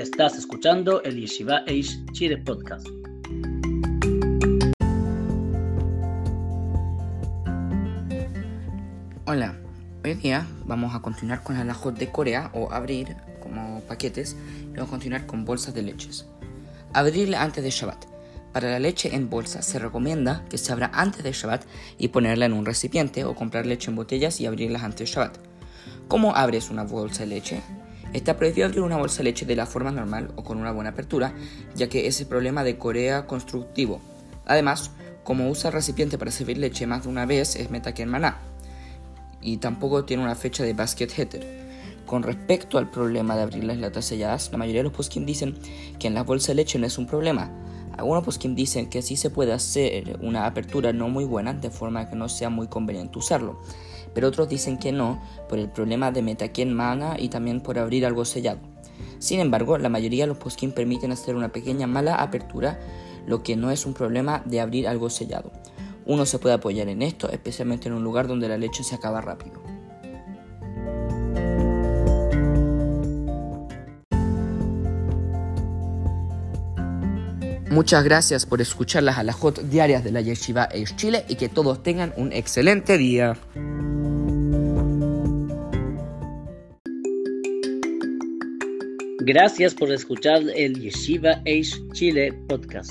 Estás escuchando el Yeshiva Eish Chile Podcast. Hola, hoy día vamos a continuar con el alajot de Corea o abrir como paquetes y vamos a continuar con bolsas de leches. Abrirla antes de Shabbat. Para la leche en bolsa se recomienda que se abra antes de Shabbat y ponerla en un recipiente o comprar leche en botellas y abrirlas antes de Shabbat. ¿Cómo abres una bolsa de leche? Está prohibido abrir una bolsa de leche de la forma normal o con una buena apertura, ya que es el problema de Corea constructivo. Además, como usa el recipiente para servir leche más de una vez, es metaken maná. Y tampoco tiene una fecha de basket header. Con respecto al problema de abrir las latas selladas, la mayoría de los poskim dicen que en la bolsa de leche no es un problema. Algunos poskim dicen que sí se puede hacer una apertura no muy buena, de forma que no sea muy conveniente usarlo pero otros dicen que no por el problema de metaquien mana y también por abrir algo sellado. Sin embargo, la mayoría de los poskim permiten hacer una pequeña mala apertura, lo que no es un problema de abrir algo sellado. Uno se puede apoyar en esto, especialmente en un lugar donde la leche se acaba rápido. Muchas gracias por escuchar las alajot diarias de la Yeshiva Eish Chile y que todos tengan un excelente día. Gracias por escuchar el Yeshiva Eish Chile podcast.